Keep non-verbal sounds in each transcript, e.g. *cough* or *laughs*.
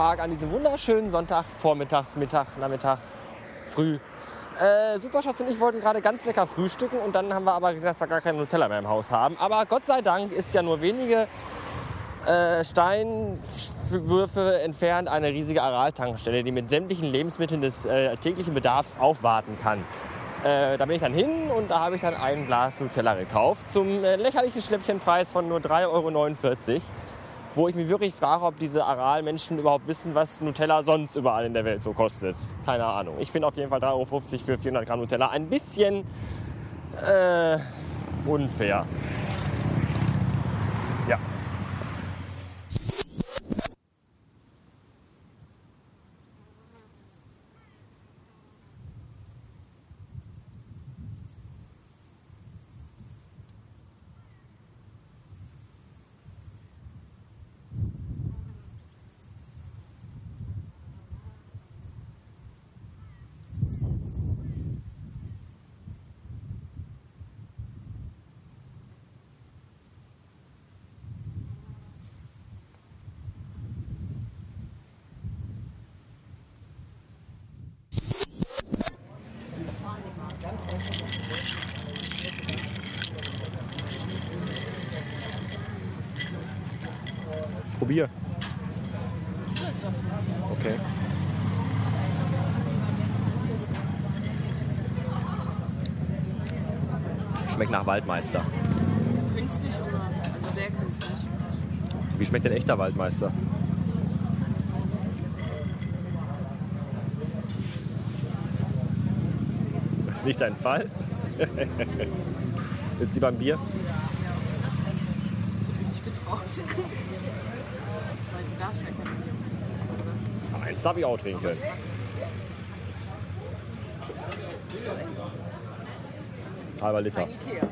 Tag, an diesem wunderschönen Sonntag, vormittags, Mittag, Nachmittag, früh. Äh, Superschatz und ich wollten gerade ganz lecker frühstücken und dann haben wir aber gesagt, dass wir gar keinen Nutella mehr im Haus haben. Aber Gott sei Dank ist ja nur wenige äh, Steinwürfe entfernt eine riesige Aral-Tankstelle, die mit sämtlichen Lebensmitteln des äh, täglichen Bedarfs aufwarten kann. Äh, da bin ich dann hin und da habe ich dann ein Glas Nutella gekauft zum äh, lächerlichen Schnäppchenpreis von nur 3,49 Euro. Wo ich mich wirklich frage, ob diese Aral-Menschen überhaupt wissen, was Nutella sonst überall in der Welt so kostet. Keine Ahnung. Ich finde auf jeden Fall 3,50 Euro für 400 Gramm Nutella ein bisschen äh, unfair. Probier. Okay. Schmeckt nach Waldmeister. Künstlich oder? Also sehr künstlich. Wie schmeckt denn echter Waldmeister? Das ist nicht dein Fall? *laughs* Willst du lieber ein Bier? Ich bin nicht getraut. Weil du darfst ja kein Bier oder? Eins darf ich auch trinken. Halber Liter. Ein Ikea.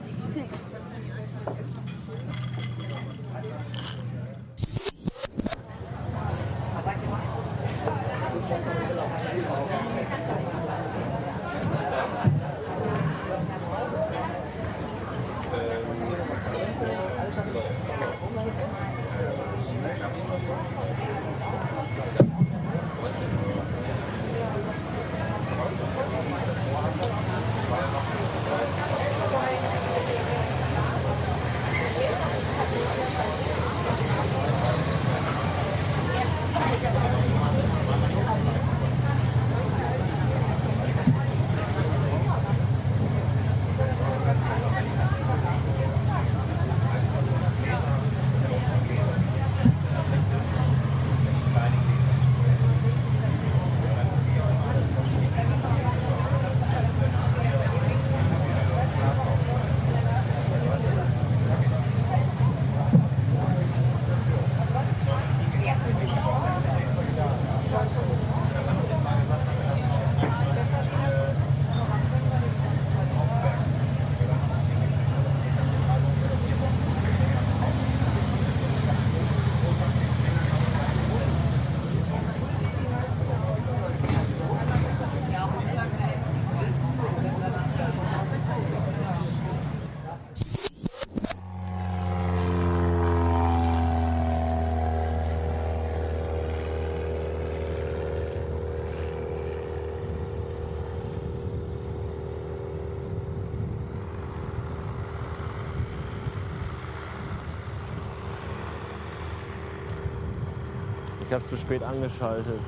Ich habe es zu spät angeschaltet.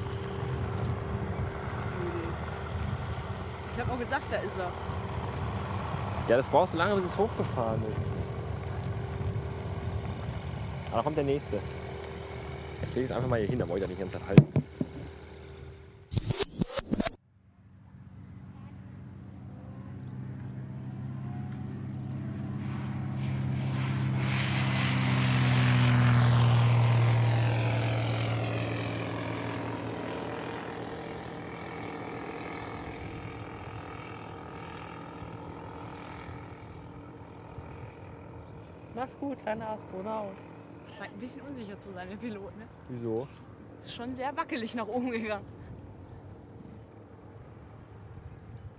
Ich habe auch gesagt, da ist er. Ja, das brauchst du lange, bis es hochgefahren ist. Aber da kommt der nächste. Ich lege es einfach mal hier hin, da wollte ich ja nicht die ganze Zeit halten. Mach's gut, kleiner Astronaut. Scheint ein bisschen unsicher zu sein, der Pilot. Ne? Wieso? Ist schon sehr wackelig nach oben gegangen.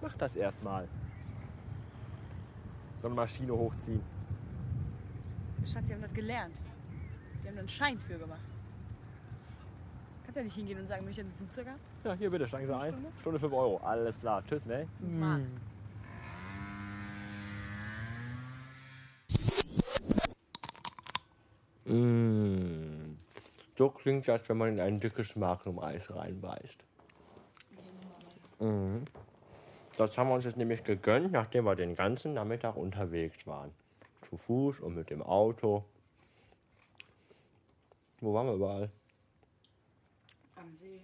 Mach das erstmal. So eine Maschine hochziehen. Schatz, die haben das gelernt. Die haben da einen Schein für gemacht. Kannst ja nicht hingehen und sagen, möchte ich jetzt ein Flugzeug haben? Ja, hier bitte, steigen Sie ein. Stunde? Stunde 5 Euro. Alles klar. Tschüss, ne? Mann. Mm. So klingt das, wenn man in ein dickes Magnum-Eis reinbeißt. Mhm. Das haben wir uns jetzt nämlich gegönnt, nachdem wir den ganzen Nachmittag unterwegs waren. Zu Fuß und mit dem Auto. Wo waren wir überall? Am See,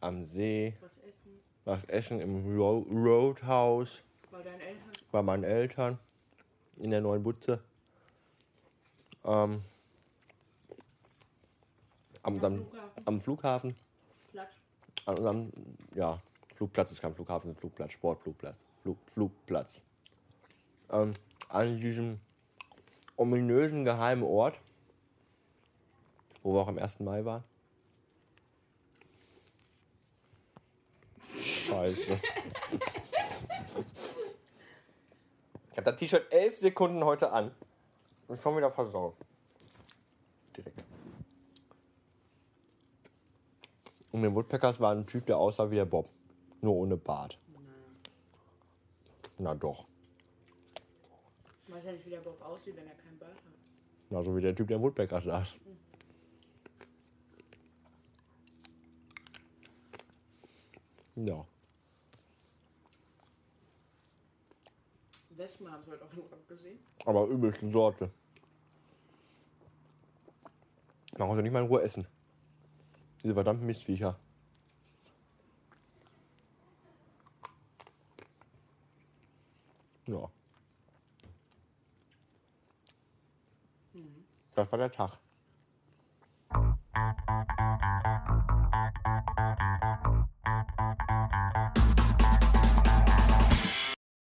Am See, was essen, was essen im Ro Roadhouse bei deinen Eltern. bei meinen Eltern in der neuen Butze. Ähm, am, Am am, Flughafen. am Flughafen. Platt. An unserem, ja, Flugplatz ist kein Flughafen, ist Flugplatz, Sportflugplatz. Flug, Flugplatz. Ähm, an diesem ominösen geheimen Ort, wo wir auch am 1. Mai waren. Scheiße. Ich habe das T-Shirt elf Sekunden heute an und schon wieder versaut. Und den Woodpeckers war ein Typ, der aussah wie der Bob. Nur ohne Bart. Na doch. Weiß ja nicht, wie der Bob aussieht, wenn er keinen Bart hat. Na, so wie der Typ, der im Woodpecker saß. Ja. Wespen haben es heute auf dem Rock gesehen. Aber übelste Sorte. Man konnte nicht mal in Ruhe essen. Diese verdammten Mistviecher. Ja. Das war der Tag.